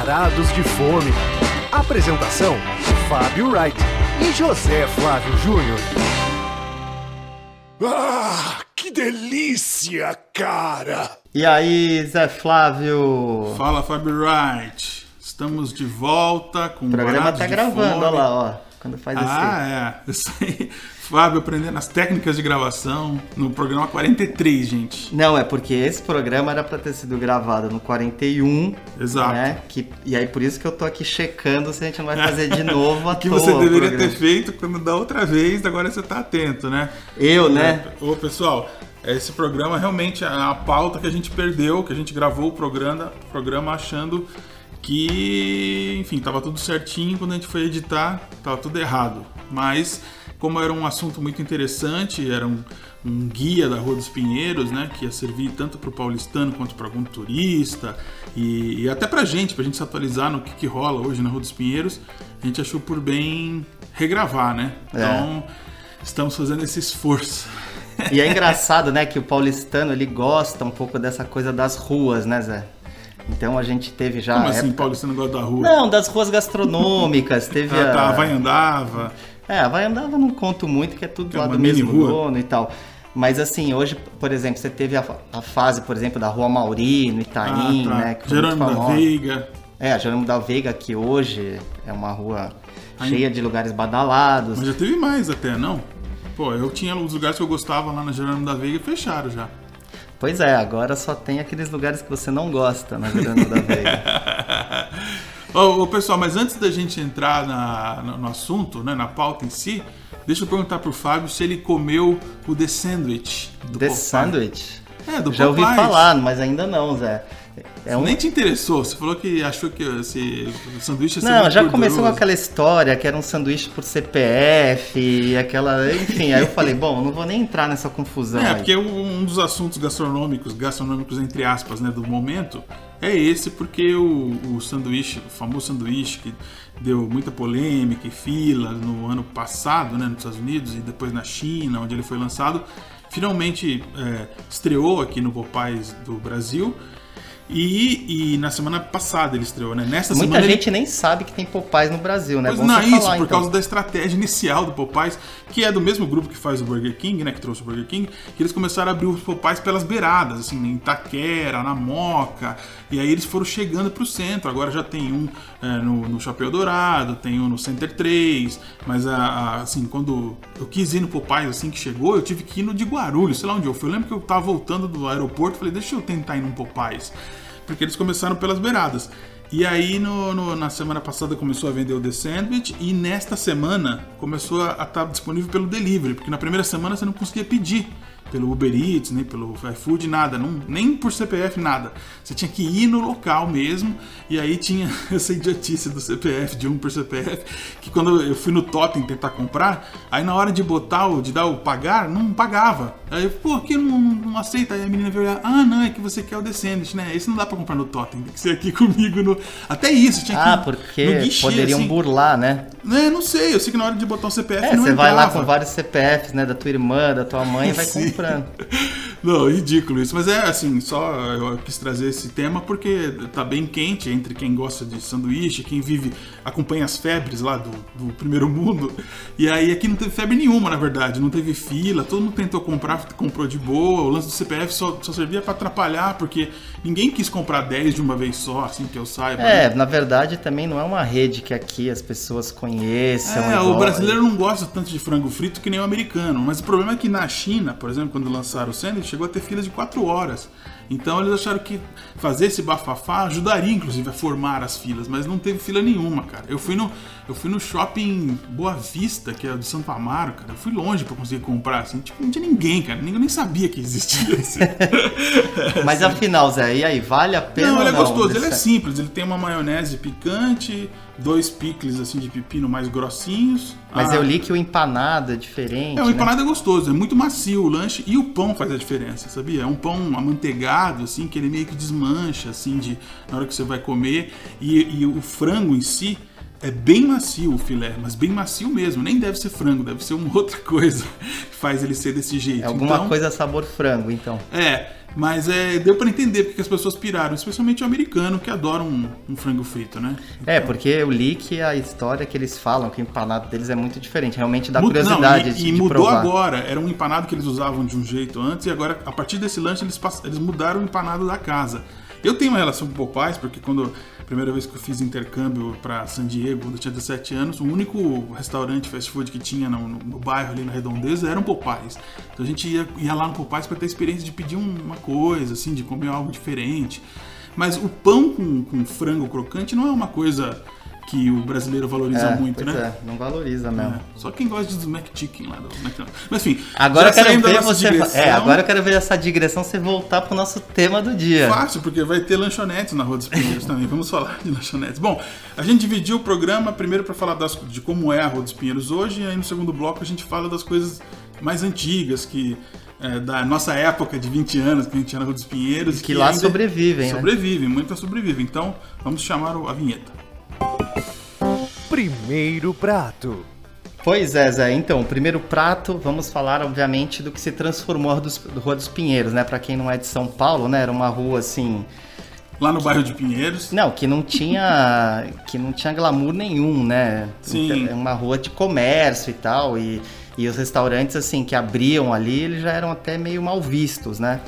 Varados de Fome. Apresentação: Fábio Wright e José Flávio Júnior. Ah, que delícia, cara! E aí, Zé Flávio? Fala, Fábio Wright. Estamos de volta com O programa Varados tá gravando, olha lá, ó. Quando faz Ah, é. Isso aí. Fábio aprendendo as técnicas de gravação no programa 43, gente. Não, é porque esse programa era pra ter sido gravado no 41, Exato. né? Que, e aí por isso que eu tô aqui checando se a gente não vai fazer de novo a que toa você o deveria ter feito quando da outra vez, agora você tá atento, né? Eu, né? Ô, pessoal, esse programa realmente é a pauta que a gente perdeu, que a gente gravou o programa, programa achando que, enfim, tava tudo certinho, quando a gente foi editar, tava tudo errado. Mas, como era um assunto muito interessante, era um, um guia da Rua dos Pinheiros, né, que ia servir tanto para o paulistano quanto para algum turista e, e até pra gente, pra gente se atualizar no que, que rola hoje na Rua dos Pinheiros, a gente achou por bem regravar, né? É. Então, estamos fazendo esse esforço. E é engraçado, né, que o paulistano ele gosta um pouco dessa coisa das ruas, né, Zé? Então a gente teve já. Como a assim, época- paulistano gosta da rua? Não, das ruas gastronômicas, teve Ah, a. tá, vai andava. É, vai andava não conto muito, que é tudo é lá do mesmo rua. dono e tal. Mas assim, hoje, por exemplo, você teve a, a fase, por exemplo, da Rua Mauri, no Itaim, Ah, tá. né? Que foi Jerônimo da. Veiga. É, a Jerônimo da Veiga, que hoje é uma rua cheia de lugares badalados. Mas já teve mais até, não? Pô, eu tinha os lugares que eu gostava lá na Jerônimo da Veiga e fecharam já. Pois é, agora só tem aqueles lugares que você não gosta na Jerônimo da Veiga. ô, ô, pessoal, mas antes da gente entrar na- no, no assunto, né, na pauta em si, deixa eu perguntar pro Fábio se ele comeu o The Sandwich do The Popeye. Sandwich? É, do Já ouvi Popeyes. falar, mas ainda não, Zé. É um... Nem te interessou, você falou que achou que esse o sanduíche ia ser Não, já começou com gorduroso. aquela história que era um sanduíche por CPF e aquela. Enfim, aí eu falei, bom, não vou nem entrar nessa confusão. É, aí. porque um dos assuntos gastronômicos, gastronômicos entre aspas, né, do momento, é esse, porque o, o sanduíche, o famoso sanduíche que deu muita polêmica e fila no ano passado, né, nos Estados Unidos e depois na China, onde ele foi lançado, finalmente é, estreou aqui no Popeyes do Brasil. E, e na semana passada ele estreou, né? Nessa Muita semana ele- gente nem sabe que tem Popeyes no Brasil, né? Pois Bom não, você isso, falar, por então. causa da estratégia inicial do Popeyes, que é do mesmo grupo que faz o Burger King, né, que trouxe o Burger King, que eles começaram a abrir os Popeyes pelas beiradas, assim, em Itaquera, na Moca, e aí eles foram chegando pro centro, agora já tem um é, no, no Chapéu Dourado, tem um no Center 3, mas a- a- assim, quando eu quis ir no Popeyes, assim, que chegou, eu tive que ir no de Guarulhos, sei lá onde eu fui, eu lembro que eu tava voltando do aeroporto, falei, deixa eu tentar ir num Popeyes, porque eles começaram pelas beiradas. E aí, no- no- na semana passada, começou a vender o The Sandwich. E nesta semana, começou a estar disponível pelo delivery. Porque na primeira semana você não conseguia pedir pelo Uber Eats, nem pelo iFood, nada. não- nem por CPF, nada. Você tinha que ir no local mesmo. E aí tinha essa idiotice do CPF, de um por CPF. Que quando eu fui no Totem tentar comprar, aí na hora de botar, o, de dar o pagar, não pagava. Aí eu, pô, aqui não, não aceita. Aí a menina veio olhar, ah, não, é que você quer o Sandwich, né? Esse não dá pra comprar no Totem, tem que ser aqui comigo no. Até isso, tinha que Ah, ir no porque guichê, poderiam assim. burlar, né? É, não sei, eu sei que na hora de botar o CPF É, não você vai lá com vários CPFs, né? Da tua irmã, da tua mãe e vai Sim. comprando. Não, ridículo isso. Mas é assim, só eu quis trazer esse tema porque tá bem quente entre quem gosta de sanduíche, quem vive, acompanha as febres lá do, do primeiro mundo. E aí aqui não teve febre nenhuma, na verdade. Não teve fila, todo mundo tentou comprar, comprou de boa. O lance do CPF só, só servia pra atrapalhar, porque ninguém quis comprar 10 de uma vez só, assim que eu saiba. né? É, na verdade também não é uma rede que aqui as pessoas conheçam. É, o brasileiro não gosta tanto de frango frito que nem o americano. Mas o problema é que na China, por exemplo, quando lançaram o sandwich, chegou a ter filas de 4 horas. Então eles acharam que fazer esse bafafá ajudaria, inclusive, a formar as filas, mas não teve fila nenhuma, cara. Eu fui no, eu fui no shopping Boa Vista, que é o de Santo Amaro, cara. Eu fui longe pra conseguir comprar, assim. Tipo, não tinha ninguém, cara. Ninguém nem sabia que existia esse. Mas afinal, Zé, e aí, vale a pena Não, ele é gostoso, ele é simples. Ele tem uma maionese picante, dois picles assim de pepino mais grossinhos. Mas Ah, eu li que o empanado é diferente. É, o né? empanado é gostoso, é muito macio o lanche e o pão faz a diferença, sabia? É um pão amanteigado, assim, que ele meio que desmancha, assim, de, na hora que você vai comer. E, e o frango em si é bem macio o filé, mas bem macio mesmo. Nem deve ser frango, deve ser uma outra coisa que faz ele ser desse jeito. É alguma Então, coisa sabor frango, então. É, mas é, deu pra entender porque as pessoas piraram, especialmente o americano que adora um, um frango frito, né? É, porque eu li que a história que eles falam, que o empanado deles é muito diferente. Realmente dá Mu- curiosidade não, e, de, e de mudou provar. agora. Era um empanado que eles usavam de um jeito antes e agora, a partir desse lanche, eles, pass- eles mudaram o empanado da casa. Eu tenho uma relação com o Popeyes porque quando primeira vez que eu fiz intercâmbio para San Diego, quando eu tinha 17 anos, o único restaurante fast food que tinha no, no- no bairro ali na Redondeza era um Popeyes. Então a gente ia, ia lá no Popeyes para ter a experiência de pedir um- uma coisa, assim, de comer algo diferente. Mas o pão com, com frango crocante não é uma coisa que o brasileiro valoriza É, muito, né? é, não valoriza mesmo. É, Só quem gosta dos McChicken lá do McDonald's. Mas enfim, Agora eu quero ver você. digressão, É, agora eu quero ver essa digressão você voltar pro nosso tema do dia. Fácil, porque vai ter lanchonetes na Rua dos Pinheiros também. Vamos falar de lanchonetes. Bom, a gente dividiu o programa primeiro para falar das- de como é a Rua dos Pinheiros hoje, e aí no segundo bloco a gente fala das coisas mais antigas, que é, da nossa época de 20 anos, que a gente ia na Rua dos Pinheiros. Que lá ainda sobrevivem, né? Sobrevivem, muitas sobrevivem. Então, vamos chamar a vinheta. Primeiro prato. Pois é, Zé. Então, o primeiro prato, vamos falar, obviamente, do que se transformou a Rua dos, do Rua dos Pinheiros, né? Pra quem não é de São Paulo, né? Era uma rua assim. Lá no bairro de Pinheiros. Não, que não tinha. que não tinha glamour nenhum, né? Sim. É uma rua de comércio e tal. E, e os restaurantes, assim, que abriam ali, eles já eram até meio mal vistos, né?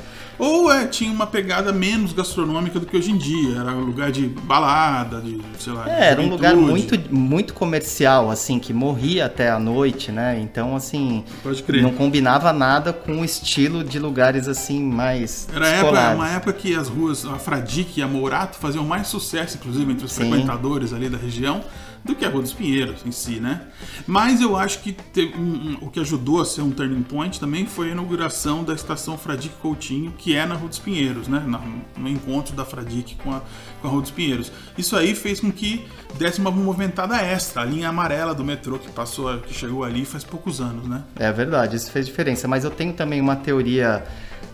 Ou é, tinha uma pegada menos gastronômica do que hoje em dia. Era um lugar de balada, de, sei lá. É, era um lugar muito, muito comercial, assim, que morria até a noite, né? Então, assim, Pode crer. não combinava nada com o estilo de lugares, assim, mais Era época, uma época que as ruas, a Fradique e a Mourato faziam mais sucesso, inclusive, entre os Sim. frequentadores ali da região, do que a Rua dos Pinheiros em si, né? Mas eu acho que um- o que ajudou a ser um turning point também foi a inauguração da estação Fradique Coutinho, que é na Rua dos Pinheiros, né? Na- no encontro da Fradique com a, com a Rua dos Pinheiros. Isso aí fez com que desse uma movimentada extra, a linha amarela do metrô que passou, que chegou ali faz poucos anos, né? É verdade, isso fez diferença. Mas eu tenho também uma teoria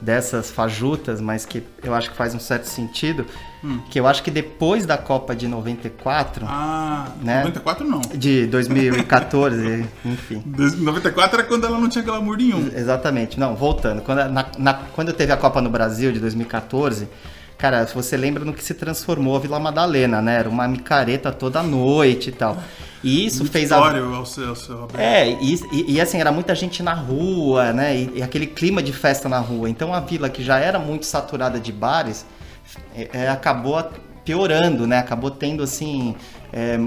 dessas fajutas, mas que eu acho que faz um certo sentido, Hum. que eu acho que depois da Copa de 94, Ah, Né? 94 não. de 2014, enfim. 94 era quando ela não tinha glamour nenhum. Exatamente. Não, voltando. Quando, na, na- quando teve a Copa no Brasil de 2014, cara, você lembra no que se transformou a Vila Madalena, né? Era uma micareta toda noite e tal. E isso fez a. Ao seu, ao seu. É, e, e- e, assim, era muita gente na rua, né? E, e aquele clima de festa na rua. Então a vila, que já era muito saturada de bares, é, é, acabou piorando, né? Acabou tendo, assim. é,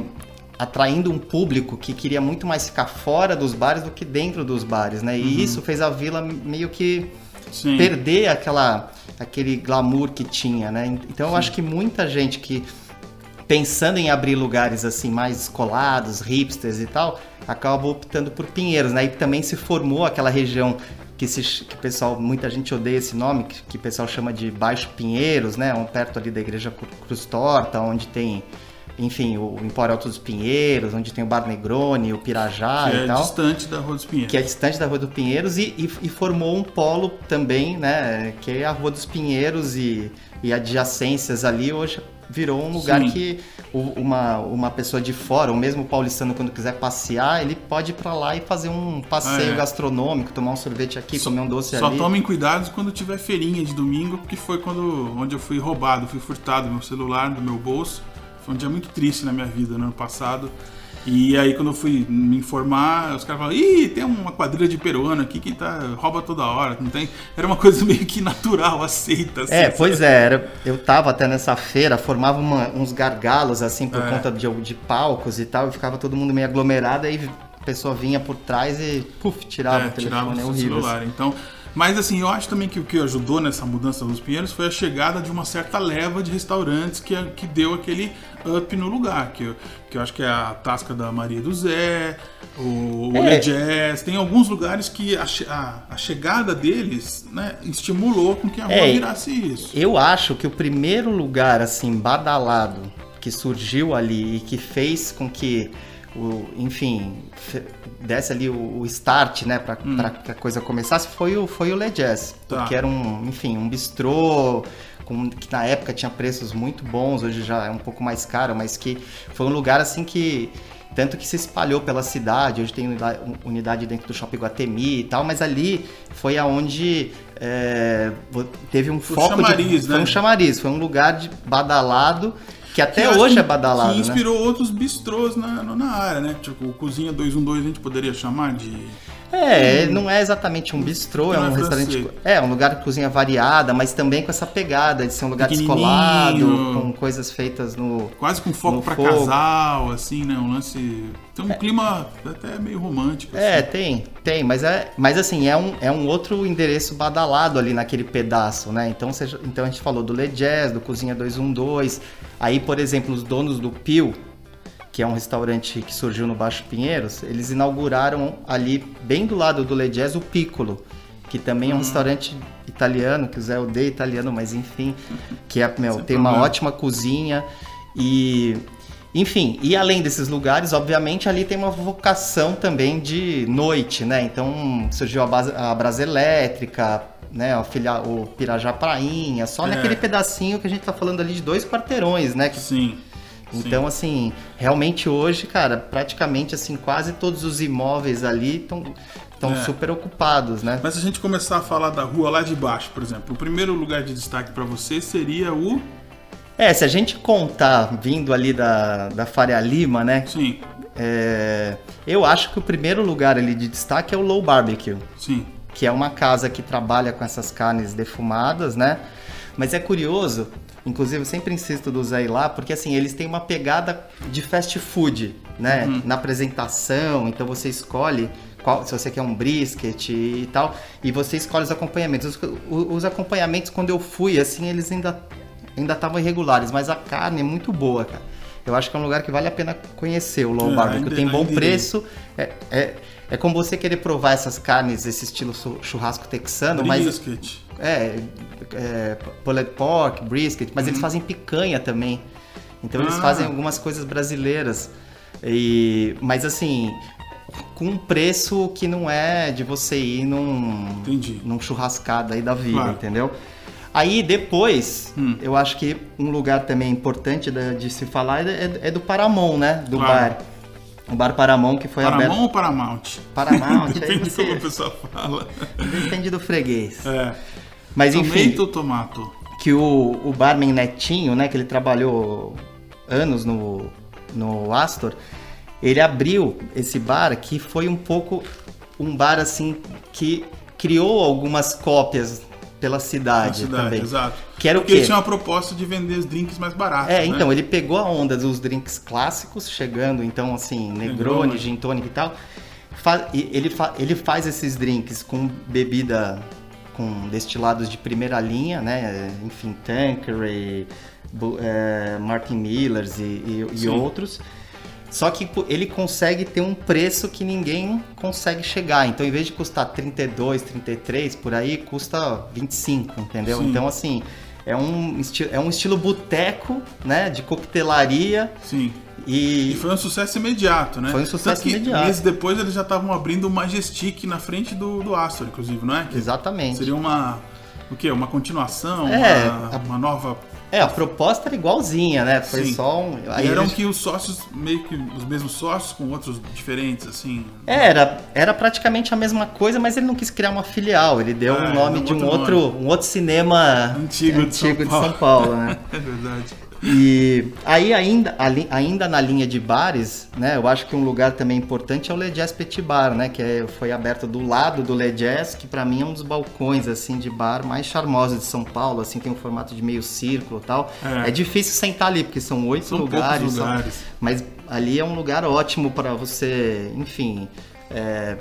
atraindo um público que queria muito mais ficar fora dos bares do que dentro dos bares, né? E isso fez a vila meio que Sim. perder aquela, aquele glamour que tinha, né? Então eu acho que muita gente que pensando em abrir lugares assim mais descolados, hipsters e tal, acabou optando por Pinheiros, né? E também se formou aquela região que, se, que pessoal, muita gente odeia esse nome, que, que o pessoal chama de Baixo Pinheiros, né? Um perto ali da igreja Cru- Cruz Torta, onde tem, enfim, o Empório Alto dos Pinheiros, onde tem o Bar Negroni, o Pirajá que e é tal distante da Rua dos Pinheiros. que é distante da Rua dos Pinheiros e, e- e formou um polo também, né, que é a Rua dos Pinheiros e, e adjacências ali hoje virou um lugar Sim. que uma, uma pessoa de fora, ou mesmo o paulistano quando quiser passear, ele pode ir pra lá e fazer um passeio é. gastronômico, tomar um sorvete aqui, comer um doce Só ali. tomem cuidado quando tiver feirinha de domingo, porque foi quando onde eu fui roubado, fui furtado meu celular do meu bolso. Foi um dia muito triste na minha vida no ano passado. E aí quando eu fui me informar, os caras falaram, ih, tem uma quadrilha de peruano aqui que tá, rouba toda hora, não tem. Era uma coisa meio que natural, aceita. assim, É, sabe? pois é, era, eu tava até nessa feira, formava uma- uns gargalos assim por É. conta de, de palcos e tal, e ficava todo mundo meio aglomerado, aí a pessoa vinha por trás e puf, tirava É, o tirava telefone, o é horrível. celular. Então, mas assim, eu acho também que o que ajudou nessa mudança dos Pinheiros foi a chegada de uma certa leva de restaurantes que, que deu aquele up no lugar. Que, eu- que eu acho que é a Tasca da Maria do Zé, o É. Olé Jazz. Tem alguns lugares que a, a- a chegada deles né, estimulou com que a rua É, virasse isso. Eu acho que o primeiro lugar assim badalado que surgiu ali e que fez com que o, enfim, desse ali o, o start, né, pra, pra que a coisa começasse, foi o, foi o Le Jazz. Tá. Porque era um, enfim, um bistrô com- que na época tinha preços muito bons, hoje já é um pouco mais caro, mas que foi um lugar assim que tanto que se espalhou pela cidade, hoje tem unidade, unidade dentro do Shopping Guatemi e tal, mas ali foi aonde é, teve um Foi um foco de, chamariz, foi né? um chamariz, foi um lugar de badalado que até Que hoje que- é badalado, Que né? inspirou outros bistrôs na, na área, né? Tipo, o Cozinha 212 a gente poderia chamar de. É, não é exatamente um bistrô, é é um restaurante. É, um lugar de cozinha variada, mas também com essa pegada de ser um lugar descolado, com coisas feitas no. Quase com foco fogo. casal, assim, né? Um lance. Tem um clima até meio romântico. É, assim. tem, tem, mas é, mas assim, é um, é um outro endereço badalado ali naquele pedaço, né? Então, seja, então a gente falou do Le Jazz, do Cozinha 212. Aí, por exemplo, os donos do Pio, que é um restaurante que surgiu no Baixo Pinheiros, eles inauguraram ali, bem do lado do Le Jazz, o Piccolo, que também Hum. é um restaurante italiano, que o Zé odeia italiano, mas enfim, que é, meu, Sem tem uma problema. ótima cozinha e... Enfim, e além desses lugares, obviamente, ali tem uma vocação também de noite, né? Então surgiu a, base, a Brasa Elétrica, né? O, filha, o Pirajá Prainha, só É. naquele pedacinho que a gente tá falando ali de dois quarteirões, né? Que Sim. Então, assim, realmente hoje, cara, praticamente assim, quase todos os imóveis ali estão É. super ocupados, né? Mas se a gente começar a falar da rua lá de baixo, por exemplo, o primeiro lugar de destaque pra você seria o. É, se a gente contar vindo ali da, da Faria Lima, né? Sim, é, eu acho que o primeiro lugar ali de destaque é o Low Barbecue, sim. que é uma casa que trabalha com essas carnes defumadas, né? Mas é curioso, inclusive eu sempre insisto do Zé ir lá, porque assim, eles têm uma pegada de fast food, né? Na apresentação, então você escolhe qual, se você quer um brisket e tal, e você escolhe os acompanhamentos. Os, os acompanhamentos, quando eu fui, assim, eles ainda ainda estavam irregulares, mas a carne é muito boa, cara. Eu acho que é um lugar que vale a pena conhecer o Low É, Tem bom preço, é, é, é como você querer provar essas carnes, esse estilo chu- churrasco texano, mas Brisket. É, é pulled pork, brisket, mas eles fazem picanha também. Então eles Uhum. Ah. fazem algumas coisas brasileiras. E, mas assim, com um preço que não é de você ir num, Entendi. num churrascado aí da vida, Claro. entendeu? Aí depois, Hum. eu acho que um lugar também importante da- de se falar é, é do Paramount, né? Do Claro. bar. O bar Paramount que foi Paramount aberto. ou Paramount? Paramount, aí Depende de você como a pessoa fala. depende do freguês. É. Mas enfim, Tomato que o, o barman Netinho, né, que ele trabalhou anos no, no Astor, ele abriu esse bar que foi um pouco um bar assim que criou algumas cópias pela cidade, cidade, também. exato. Que era o Porque quê? ele tinha uma proposta de vender os drinks mais baratos. É, né? então, ele pegou a onda dos drinks clássicos, chegando, então, assim, Negroni, Negroni. Gin Tonic e tal. Ele, fa- ele faz esses drinks com bebida, com destilados de primeira linha, né? Enfim, Tanqueray, é, Martin Millers e, e- e outros. Só que ele consegue ter um preço que ninguém consegue chegar. Então, em vez de custar 32, 33 por aí, custa 25, entendeu? Sim. Então, assim, é um, é um estilo boteco, né? De coquetelaria. Sim. E, E foi um sucesso imediato, né? Foi um sucesso imediato. Meses depois eles já estavam abrindo o Majestic na frente do, do Astor, inclusive, não é? Que Exatamente. Seria uma. O quê? Uma continuação? É, uma, a- uma nova. É, a proposta era igualzinha, né? Foi Sim. só um. E aí eram eles- que os sócios, meio que os mesmos sócios, com outros diferentes, assim. Era, era praticamente a mesma coisa, mas ele não quis criar uma filial. Ele deu É, o nome de um outro outro, um outro cinema Antigo de São de Paulo. São Paulo, né? É verdade. E aí ainda, ali- ainda na linha de bares, né? Eu acho que um lugar também importante é o Le Jazz Petit Bar, né? Que é- foi aberto do lado do Le Jazz, que pra mim é um dos balcões assim de bar mais charmosos de São Paulo. Assim tem um formato de meio círculo, e tal. É. É, difícil sentar ali porque são oito lugares, lugares. mas ali é um lugar ótimo para você, enfim. É,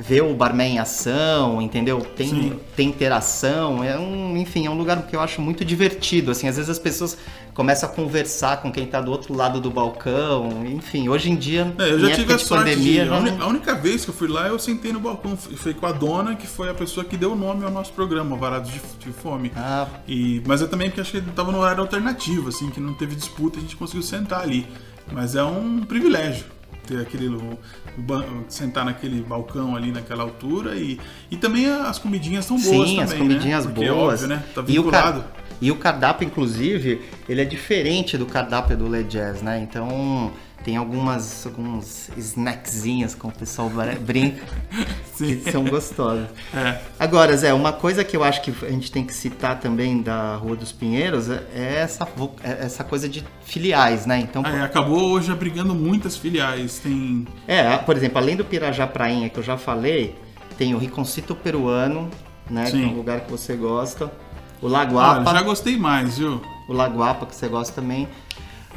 ver o barman em ação, entendeu? Tem, Sim. tem interação, é um, enfim, é um lugar que eu acho muito divertido, assim, às vezes as pessoas começam a conversar com quem tá do outro lado do balcão, enfim, hoje em dia, É, eu já tive a sorte pandemia, de. Não- a única vez que eu fui lá, eu sentei no balcão. F- Foi com a dona, que foi a pessoa que deu o nome ao nosso programa, Varados de, de Fome. Ah, E, mas eu também porque acho que ele tava no horário alternativo, assim, que não teve disputa, a gente conseguiu sentar ali. Mas é um privilégio. Ter aquele sentar naquele balcão ali naquela altura e, e também as comidinhas são boas Sim, também, as comidinhas né? Porque, boas. óbvio, né? Tá e, o vinculado. e o cardápio, inclusive, ele é diferente do cardápio do Le Jazz, né? Então tem algumas alguns snackzinhas, como o pessoal brinca, Sim. que são gostosas. É. Agora, Zé, uma coisa que eu acho que a gente tem que citar também da Rua dos Pinheiros é é essa, é essa coisa de filiais, né? Então, Aí acabou hoje abrigando muitas filiais. Tem. É, por exemplo, além do Pirajá Prainha que eu já falei, tem o Riconcito Peruano, né? Que Sim. é um lugar que você gosta. O Olha, Laguapa, já gostei mais, viu? o Laguapa que você gosta também.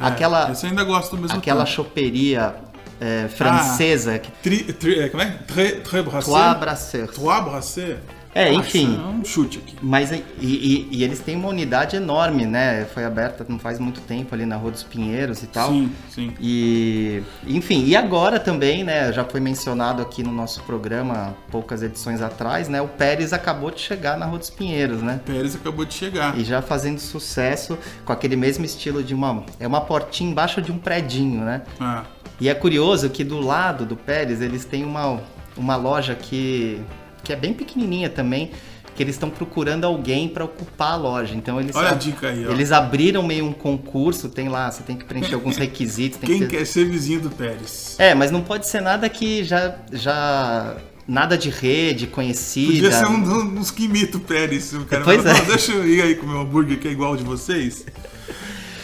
É, aquela Esse eu ainda gosto do mesmo aquela tempo. choperia é, francesa que Tri, tri, é, como é? Trois Brasseurs. Trois brassé. É, enfim. É um chute aqui. Mas e, e- e eles têm uma unidade enorme, né? Foi aberta não faz muito tempo ali na Rua dos Pinheiros e tal. Sim, sim. E, enfim, e agora também, né? Já foi mencionado aqui no nosso programa poucas edições atrás, né? O Pérez acabou de chegar na Rua dos Pinheiros, né? Pérez acabou de chegar. E já fazendo sucesso com aquele mesmo estilo de uma. É uma portinha embaixo de um predinho, né? Ah, E é curioso que do lado do Pérez eles têm uma, uma loja que, que é bem pequenininha também, que eles estão procurando alguém para ocupar a loja. Então eles Olha a dica aí, ó. eles abriram meio um concurso, tem lá, você tem que preencher alguns requisitos, tem Quem que ter... quer ser vizinho do Pérez? É, mas não pode ser nada que já já nada de rede conhecida. Podia ser um dos dos que imita o Pérez. O cara Pois é. "Não, deixa eu ir aí com o meu hambúrguer que é igual ao de vocês.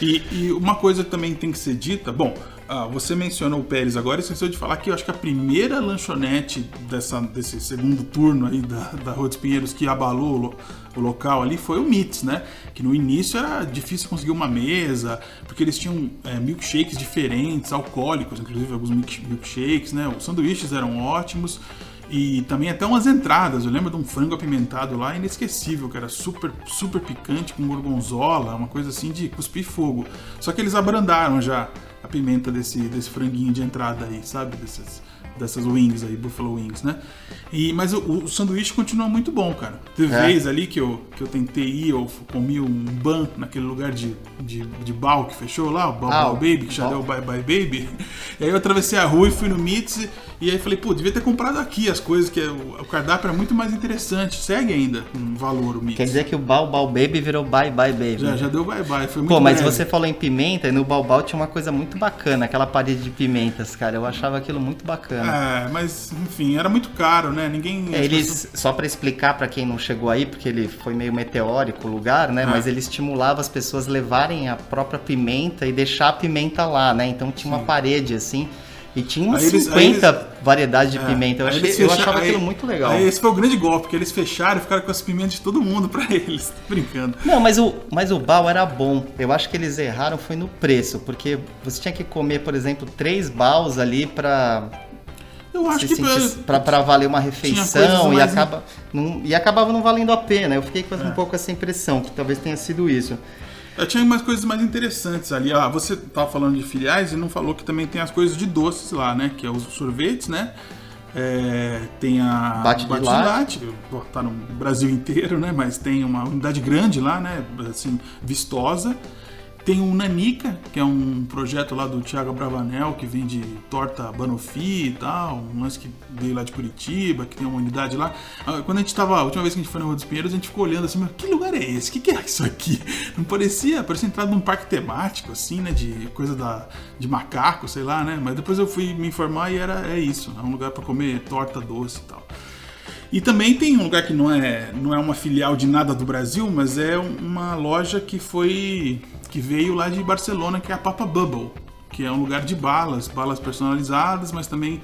E, e uma coisa também tem que ser dita, bom, ah, você mencionou o Pérez agora, e esqueceu de falar que eu acho que a primeira lanchonete dessa, desse segundo turno aí da, da Rua dos Pinheiros que abalou o, o local ali foi o Mits, né? Que no início era difícil conseguir uma mesa, porque eles tinham é, milkshakes diferentes, alcoólicos, inclusive alguns milk- milkshakes, né? Os sanduíches eram ótimos. E também até umas entradas. Eu lembro de um frango apimentado lá, inesquecível, que era super, super picante, com gorgonzola, uma coisa assim de cuspir fogo. Só que eles abrandaram já a pimenta desse, desse franguinho de entrada aí, sabe? Dessas, dessas wings aí, Buffalo Wings, né? E, mas o, o sanduíche continua muito bom, cara. Teve É. vez ali que eu, que eu tentei ir, eu comi um ban naquele lugar de, de, de Bal que fechou lá, o Bal, Ah, Bal Baby, que já deu Bye Bye Baby. E aí eu atravessei a rua e fui no Mitz e aí falei, pô, devia ter comprado aqui as coisas, que é- o, cardápio era muito mais interessante. Segue ainda com valor o Mitz. Quer dizer que o Baobao Baby virou Bye Bye Baby. Já, já deu bye bye, foi muito Pô, mas breve. você falou em pimenta e no Baobao tinha uma coisa muito bacana, aquela parede de pimentas, cara. Eu achava aquilo muito bacana. É, mas enfim, era muito caro, né? Ninguém. É, eles, pessoas- só pra explicar pra quem não chegou aí, porque ele foi meio meteórico o lugar, né? Ah. Mas ele estimulava as pessoas levarem a própria pimenta e deixar a pimenta lá, né? Então tinha uma parede assim. E tinha umas Aí eles- aí 50 variedades de é, pimenta. Eu, achei, eles eu fecha- achava aí- aquilo muito legal. Aí esse foi o grande golpe, porque eles fecharam e ficaram com as pimentas de todo mundo pra eles. Tô brincando. Não, mas o, mas o bal era bom. Eu acho que eles erraram foi no preço, porque você tinha que comer, por exemplo, três baus ali pra, Eu acho se que. pra, pra valer uma refeição e, acaba, não, e acabava não valendo a pena. Eu fiquei com É. um pouco essa impressão, que talvez tenha sido isso. Eu tinha umas coisas mais interessantes ali. Ah, você tava falando de filiais e não falou que também tem as coisas de doces lá, né? Que é os sorvetes, né? É, tem a Bate de latte. Tá no Brasil inteiro, né? Mas tem uma unidade grande lá, né? Assim, vistosa. Tem o Nanica, que é um projeto lá do Thiago Bravanel, que vende torta Banofi e tal, um lance que veio lá de Curitiba, que tem uma unidade lá. Ah, Quando a gente tava, a última vez que a gente foi na Rua dos Pinheiros, a gente ficou olhando assim, mas que lugar é esse? O que, que é isso aqui? Não parecia, parecia entrado num parque temático, assim, né, de coisa da, de macaco, sei lá, né? Mas depois eu fui me informar e era, é isso, é um lugar para comer torta doce e tal. E também tem um lugar que não é, não é uma filial de nada do Brasil, mas é um- uma loja que foi que veio lá de Barcelona, que é a Papa Bubble, que é um lugar de balas, balas personalizadas, mas também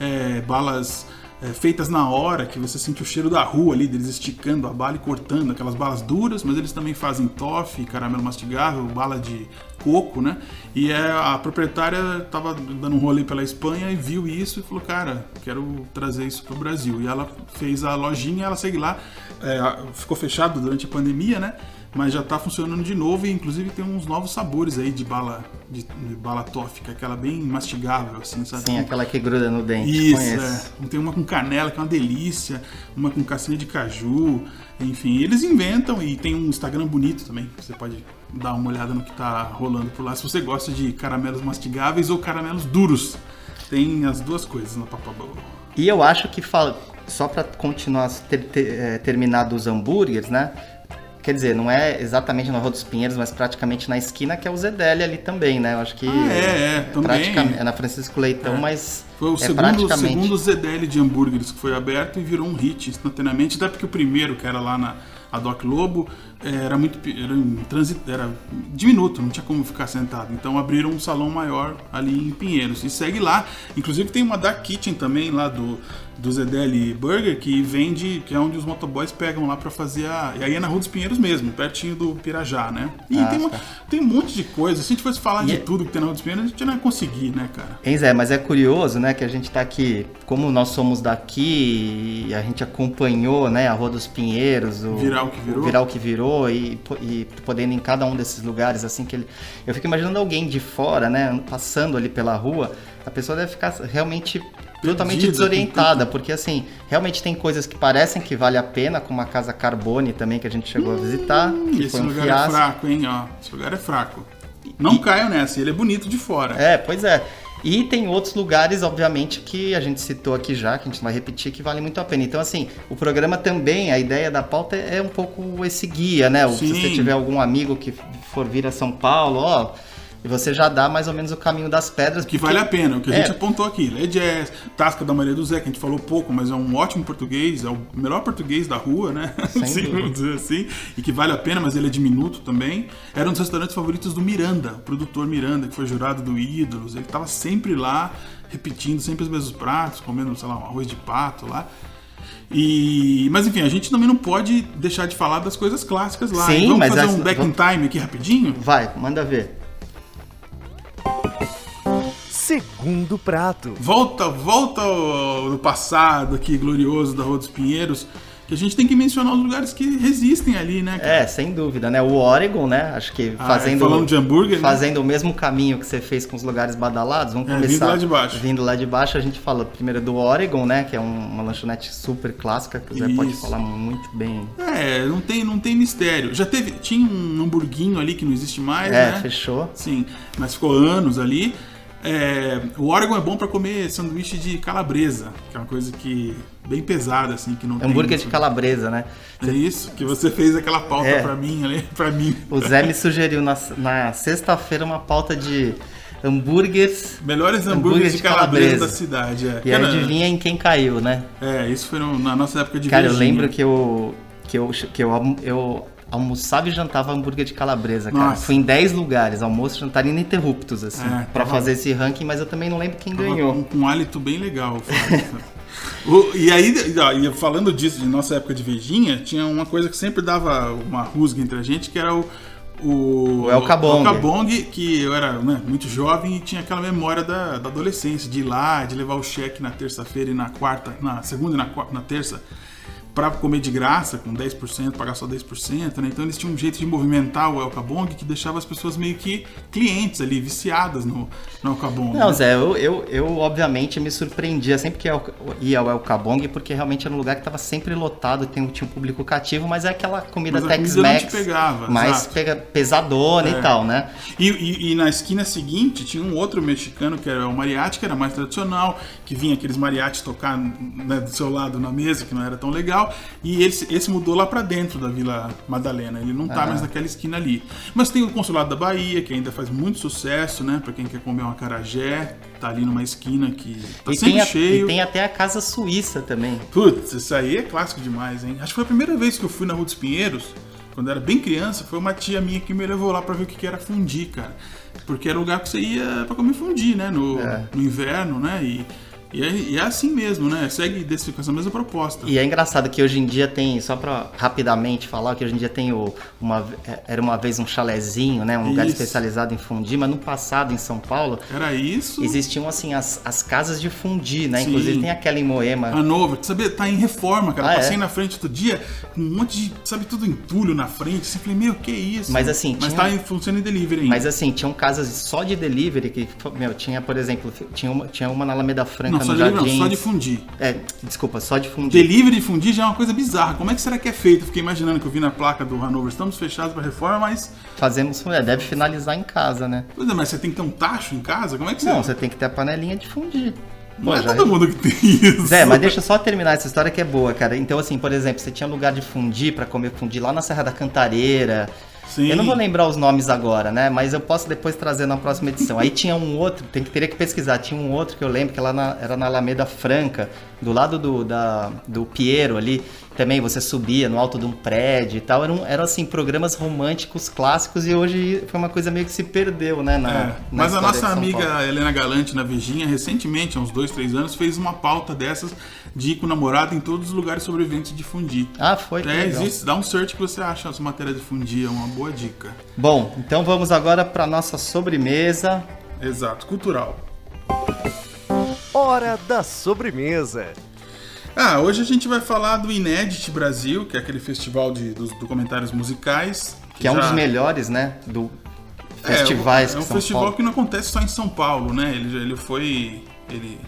é, balas é, feitas na hora, que você sente o cheiro da rua ali, deles esticando a bala e cortando aquelas balas duras, mas eles também fazem toffee, caramelo mastigável, bala de coco, né? E é, a proprietária tava dando um rolê pela Espanha e viu isso e falou, cara, quero trazer isso pro Brasil. E ela fez a lojinha, ela segue lá, é, ficou fechado durante a pandemia, né? Mas já tá funcionando de novo e inclusive tem uns novos sabores aí de bala de, de bala é aquela bem mastigável, assim, sabe? Sim, aquela que gruda no dente. Isso, é. Tem uma com canela, que é uma delícia, uma com castanha de caju, enfim, eles inventam e tem um Instagram bonito também, você pode dar uma olhada no que tá rolando por lá, se você gosta de caramelos mastigáveis ou caramelos duros. Tem as duas coisas no Papa Bubble. E eu acho que fala, só para continuar ter, ter, é, terminar dos hambúrgueres, né? Quer dizer, não é exatamente na Rua dos Pinheiros, mas praticamente na esquina que é o Zedeli ali também, né? Eu acho que Ah, é, é, também. praticamente- é na Francisco Leitão, É. mas Foi o é segundo, praticamente segundo ZDL de hambúrgueres que foi aberto e virou um hit instantaneamente, até porque o primeiro, que era lá na a Doc Lobo, eh, era muito era, em transi- era diminuto, não tinha como ficar sentado. Então abriram um salão maior ali em Pinheiros. E segue lá. Inclusive tem uma Dark Kitchen também lá do, do ZDL Burger que vende, que é onde os motoboys pegam lá pra fazer a. E aí é na Rua dos Pinheiros mesmo, pertinho do Pirajá, né? E Ah, tem, uma- tá. tem um monte de coisa. Se a gente fosse falar E de é- tudo que tem na Rua dos Pinheiros, a gente não ia conseguir, né, cara? Pois é, mas é curioso, né, que a gente tá aqui, como nós somos daqui, e a gente acompanhou, né, a Rua dos Pinheiros, o Virar o que virou. virar o que virou e, e podendo em cada um desses lugares, assim, que ele... Eu fico imaginando alguém de fora, né, passando ali pela rua, a pessoa deve ficar realmente totalmente desorientada, porque assim, realmente tem coisas que parecem que vale a pena, como a Casa Carbone também, que a gente chegou a visitar, que Esse foi um lugar é fiasco. fraco, hein? Ó, esse lugar é fraco. Não caiam nessa, ele é bonito de fora. É, pois é. E tem outros lugares, obviamente, que a gente citou aqui já, que a gente vai repetir, que vale muito a pena. Então, assim, o programa também, a ideia da pauta é um pouco esse guia, né? Se Sim. você tiver algum amigo que for vir a São Paulo, ó, e você já dá mais ou menos o caminho das pedras. Que porque- vale a pena, o que a É. gente apontou aqui. Lé Jazz, Tasca da Maria do Zé, que a gente falou pouco, mas é um ótimo português, é o melhor português da rua, né? Dúvida. vamos dizer assim. E que vale a pena, mas ele é diminuto também. Era um dos restaurantes favoritos do Miranda, o produtor Miranda, que foi jurado do Ídolos. Ele tava sempre lá, repetindo sempre os mesmos pratos, comendo, sei lá, um arroz de pato lá. E, mas enfim, a gente também não pode deixar de falar das coisas clássicas lá. Sim, Vamos fazer um back in time aqui rapidinho? Vai, manda ver. Segundo prato. Volta, volta ao ao passado aqui, glorioso da Rua dos Pinheiros, que a gente tem que mencionar os lugares que resistem ali, né? cara? É, sem dúvida, né? O Oregon, né? Acho que Ah, fazendo. falando de hambúrguer, né? Fazendo o mesmo caminho que você fez com os lugares badalados. Vamos É, começar. vindo lá de baixo. Vindo lá de baixo, a gente fala primeiro do Oregon, né? Que é um- uma lanchonete super clássica, que o Zé pode falar muito bem. É, não tem, não tem mistério. Já teve, tinha um hamburguinho ali que não existe mais, É, né? fechou. Sim, mas ficou anos ali. É, o Oregon é bom pra comer sanduíche de calabresa, que é uma coisa que bem pesada assim, que não tem Hambúrguer de muito- calabresa, né? É isso, que você fez aquela pauta É. pra mim ali, para mim. O Zé me sugeriu na, na sexta-feira uma pauta de hambúrgueres. Melhores hambúrgueres Hambúrguer de de calabresa, calabresa. da cidade, é. E Cara, adivinha em quem caiu, né? É, isso foi no- na nossa época de Cara, eu lembro que eu, que eu, que eu, eu almoçava e jantava hambúrguer de calabresa, cara. Nossa. Fui em 10 lugares, almoço jantar ininterruptos, assim, É, tava- fazer esse ranking, mas eu também não lembro quem ganhou. Com, um hálito bem legal. O- e aí, falando disso, de nossa época de Vejinha, tinha uma coisa que sempre dava uma rusga entre a gente, que era o. O, O El Cabong. El Cabong, que eu era né, muito jovem e tinha aquela memória da, da adolescência, de ir lá, de levar o cheque na terça-feira e na quarta, na segunda e na, quarta- na terça, pra comer de graça, com 10%, pagar só 10%, né? Então eles tinham um jeito de movimentar o El Cabong que deixava as pessoas meio que clientes ali, viciadas no, no El Cabong. Não, né? Zé, eu, eu, eu obviamente me surpreendia sempre que ia ao El Cabong, porque realmente era um lugar que estava sempre lotado, tem, tinha um público cativo, mas é aquela comida Tex-Mex, mais pega, pesadona É. e tal, né? E, e- e na esquina seguinte tinha um outro mexicano que era o mariachi, que era mais tradicional, que vinha aqueles mariachis tocar né, do seu lado na mesa, que não era tão legal. E esse, esse mudou lá pra dentro da Vila Madalena, ele não tá Ah. mais naquela esquina ali. Mas tem o Consulado da Bahia, que ainda faz muito sucesso, né? Pra quem quer comer uma carajé, tá ali numa esquina que tá E sempre tem, a- cheio. e tem até a Casa Suíça também. Putz, isso aí é clássico demais, hein? Acho que foi a primeira vez que eu fui na Rua dos Pinheiros, quando eu era bem criança, foi uma tia minha que me levou lá pra ver o que que era fundi, cara. Porque era um lugar que você ia pra comer fundi, né? No, É. no inverno, né? E, e, é, e é assim mesmo, né? Segue desse, com essa mesma proposta. E é engraçado que hoje em dia tem, só pra rapidamente falar, que hoje em dia tem o, uma, era uma vez um chalezinho, né? Um lugar Isso. especializado em fundir, mas no passado em São Paulo Era isso. existiam assim as, as casas de fundir, né? Sim. Inclusive tem aquela em Moema. A Nova, tu sabia, tá em reforma, cara. Ah, Passei é? na frente outro dia com um monte de, sabe, tudo entulho na frente. Assim, falei, meu, que isso? Mas, assim, Mas tinha- tá em, funcionando em delivery ainda. Mas assim, tinham casas só de delivery que, meu, tinha, por exemplo, tinha uma, tinha uma na Alameda Franca Não, fica Só de delivery, Jardim. não, só de fundir. É, desculpa, só de fundir. Delivery de fundir já é uma coisa bizarra. Como é que será que é feito? Fiquei imaginando que eu vi na placa do Hanover, estamos fechados para reforma, mas. Fazemos, é, deve finalizar em casa, né? Pois é, mas você tem que ter um tacho em casa? Como é que você. Não, você tem que ter a panelinha de fundir. Não Pô, é todo mundo que tem isso. Zé, mas deixa eu só terminar essa história que é boa, cara. Então, assim, por exemplo, você tinha lugar de fundir pra comer fundir lá na Serra da Cantareira. Sim. Eu não vou lembrar os nomes agora, né? Mas eu posso depois trazer na próxima edição. Aí tinha um outro, tem que teria que pesquisar. Tinha um outro que eu lembro que lá na- era na Alameda Franca, do lado do, da, do Piero ali. Também você subia no alto de um prédio e tal. Eram, eram assim, programas românticos clássicos e hoje foi uma coisa meio que se perdeu, né? Na, É, na mas a nossa amiga Paulo. Helena Galante na Virgínia, recentemente, há uns dois, três anos, fez uma pauta dessas de ir com o namorado em todos os lugares sobreviventes de fundir. Ah, foi. É, existe, dá um search que você acha as matérias de fundir, é uma boa dica. Bom, então vamos agora para nossa sobremesa. Exato, cultural. Hora da sobremesa. Ah, hoje a gente vai falar do Inédit Brasil, que é aquele festival de, dos documentários musicais. Que é um dos melhores, né? Do É, festivais É um que São festival Paulo. que não acontece só em São Paulo, né? Ele, ele foi. Ele,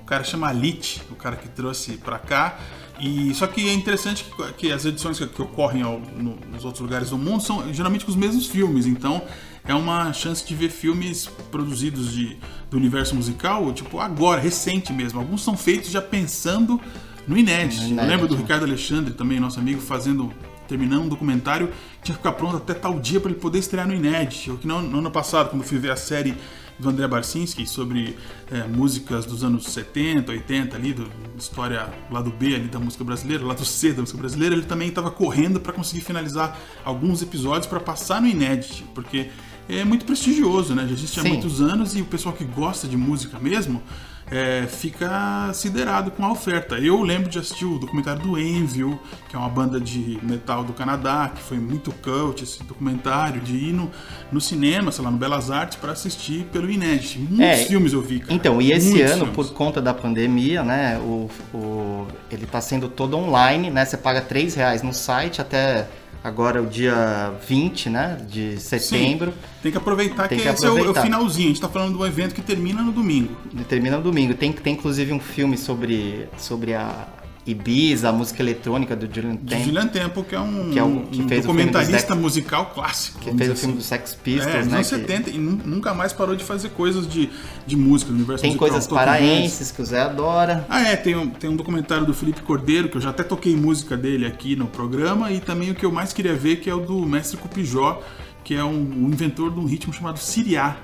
o cara chama Alit, o cara que trouxe pra cá. E, só que é interessante que, que as edições que, que ocorrem ao- no- nos outros lugares do mundo são geralmente com os mesmos filmes. Então é uma chance de ver filmes produzidos de, do universo musical, tipo, agora, recente mesmo. Alguns são feitos já pensando no inédito. No Eu lembro do. Ricardo Alexandre, também, nosso amigo, fazendo. Terminando um documentário, tinha que ficar pronto até tal dia para ele poder estrear no Inédit. Que não, no ano passado, quando fui ver a série do André Barcinski sobre é, músicas dos anos 70, 80 ali, do, história lá do B ali da música brasileira, lá do C da música brasileira, ele também estava correndo para conseguir finalizar alguns episódios para passar no Inédit, porque é muito prestigioso, né? Já existe há Sim. muitos anos e o pessoal que gosta de música mesmo é, fica siderado com a oferta. Eu lembro de assistir o documentário do Envil, que é uma banda de metal do Canadá, que foi muito cult esse documentário, de ir no, no cinema, sei lá, no Belas Artes, para assistir pelo Inédit. Muitos É, filmes eu vi, cara. Então, e esse Muitos ano, filmes. por conta da pandemia, né, o, o- ele está sendo todo online, né? Você paga 3 reais no site até agora o dia 20, né, de setembro. Tem que aproveitar Tem que, que esse é o- é o, aproveitar. finalzinho. A gente tá falando de um evento que termina no domingo. Termina no domingo. Tem, tem inclusive um filme sobre, sobre a Ibiza, a música eletrônica do Julian Temple, Julian Temple, que é um, Que é o- que um fez documentarista musical clássico. que fez o filme assim. dos Sex Pistols, É, né? anos que 70 e nu- nunca mais parou de fazer coisas de, de música no universo tem musical. coisas paraenses que o Zé adora. Ah, é, tem um, tem um documentário do Felipe Cordeiro, que eu já até toquei música dele aqui no programa, e também o que eu mais queria ver, que é o do Mestre Cupijó, que é um, o inventor de um ritmo chamado Siriá.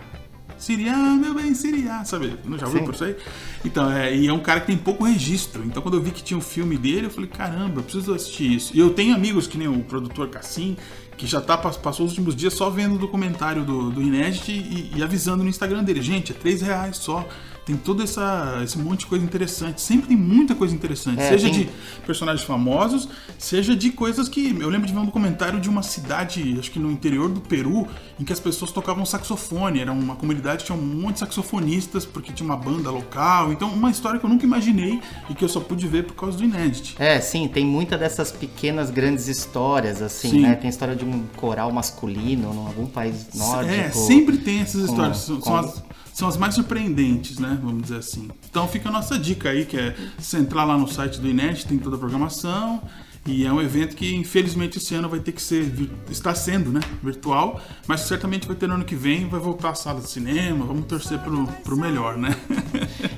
Siriá, meu bem, Siriá, sabe? Não já ouviu Sim. por isso aí? Então, é, e é um cara que tem pouco registro. Então, quando eu vi que tinha um filme dele, eu falei, caramba, eu preciso assistir isso. E eu tenho amigos, que nem o produtor Cassim, que já tá, passou os últimos dias só vendo o documentário do, do Inédit e, e avisando no Instagram dele, gente, é 3 reais só. Tem todo essa, esse monte de coisa interessante. Sempre tem muita coisa interessante. É, seja tem- de personagens famosos, seja de coisas que. Eu lembro de ver um documentário de uma cidade, acho que no interior do Peru, em que as pessoas tocavam saxofone. Era uma comunidade que tinha um monte de saxofonistas, porque tinha uma banda local. Então, uma história que eu nunca imaginei e que eu só pude ver por causa do Inédit. É, sim, tem muita dessas pequenas grandes histórias, assim, Sim. né? Tem história de um coral masculino em algum país nórdico. É, sempre tem essas com- histórias. São, com- são as, são as mais surpreendentes, né? Vamos dizer assim. Então fica a nossa dica aí, que é você entrar lá no site do Inet, tem toda a programação. E é um evento que, infelizmente, esse ano vai ter que ser. Está sendo, né? Virtual, mas certamente vai ter no ano que vem, vai voltar à sala de cinema. Vamos torcer pro, pro melhor, né?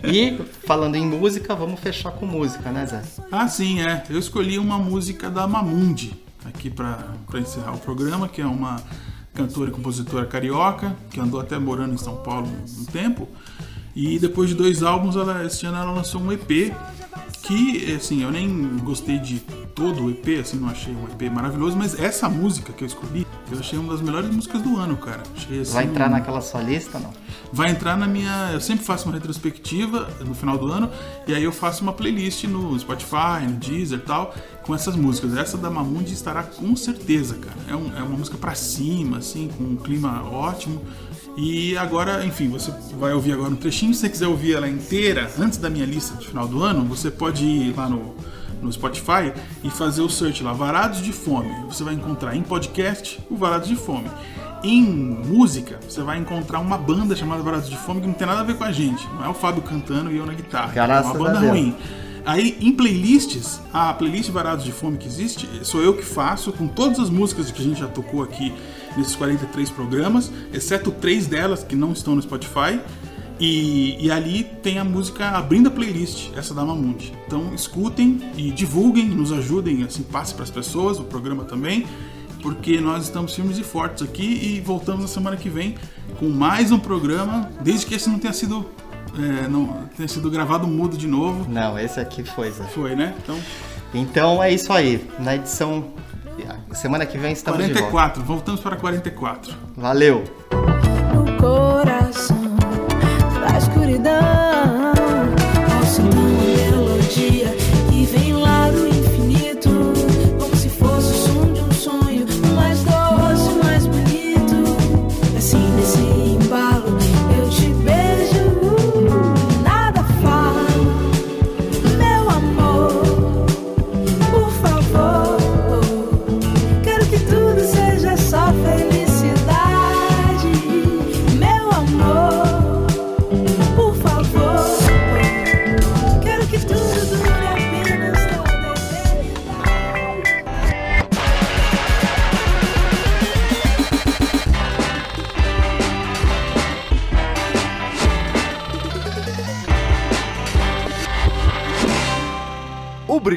E falando em música, vamos fechar com música, né, Zé? Ah, sim, é. Eu escolhi uma música da Mamundi aqui para encerrar o programa, que é uma cantora e compositora carioca, que andou até morando em São Paulo um tempo. E depois de dois álbuns, ela, esse ano ela lançou um EP que, assim, eu nem gostei de todo o EP, assim, não achei um EP maravilhoso, mas essa música que eu escolhi, eu achei uma das melhores músicas do ano, cara. Achei, assim, Vai entrar naquela sua lista, não? vai entrar na minha. Eu sempre faço uma retrospectiva no final do ano, e aí eu faço uma playlist no Spotify, no Deezer e tal, com essas músicas. Essa da Mamundi estará com certeza, cara. É, um- é uma música pra cima, assim, com um clima ótimo. E agora, enfim, você vai ouvir agora um trechinho. Se você quiser ouvir ela inteira antes da minha lista de final do ano, você pode ir lá no, no Spotify e fazer o search lá, Varados de Fome. Você vai encontrar em podcast o Varados de Fome. em música, você vai encontrar uma banda chamada Varados de Fome que não tem nada a ver com a gente. Não é o Fábio cantando e eu na guitarra. Graças é uma banda ruim. Aí, em playlists, a playlist Varados de Fome que existe, sou eu que faço, com todas as músicas que a gente já tocou aqui nesses 43 programas, exceto três delas que não estão no Spotify. E, e ali tem a música abrindo a playlist, essa da Mamundi. Então escutem e divulguem, nos ajudem, assim, passe para as pessoas, o programa também, porque nós estamos firmes e fortes aqui e voltamos na semana que vem com mais um programa, desde que esse não tenha sido, é, não, tenha sido gravado mudo de novo. Não, esse aqui foi, Zé. Foi, né? Então, Então é isso aí. Na edição. Semana que vem estamos de volta. 44, voltamos para 44. Valeu!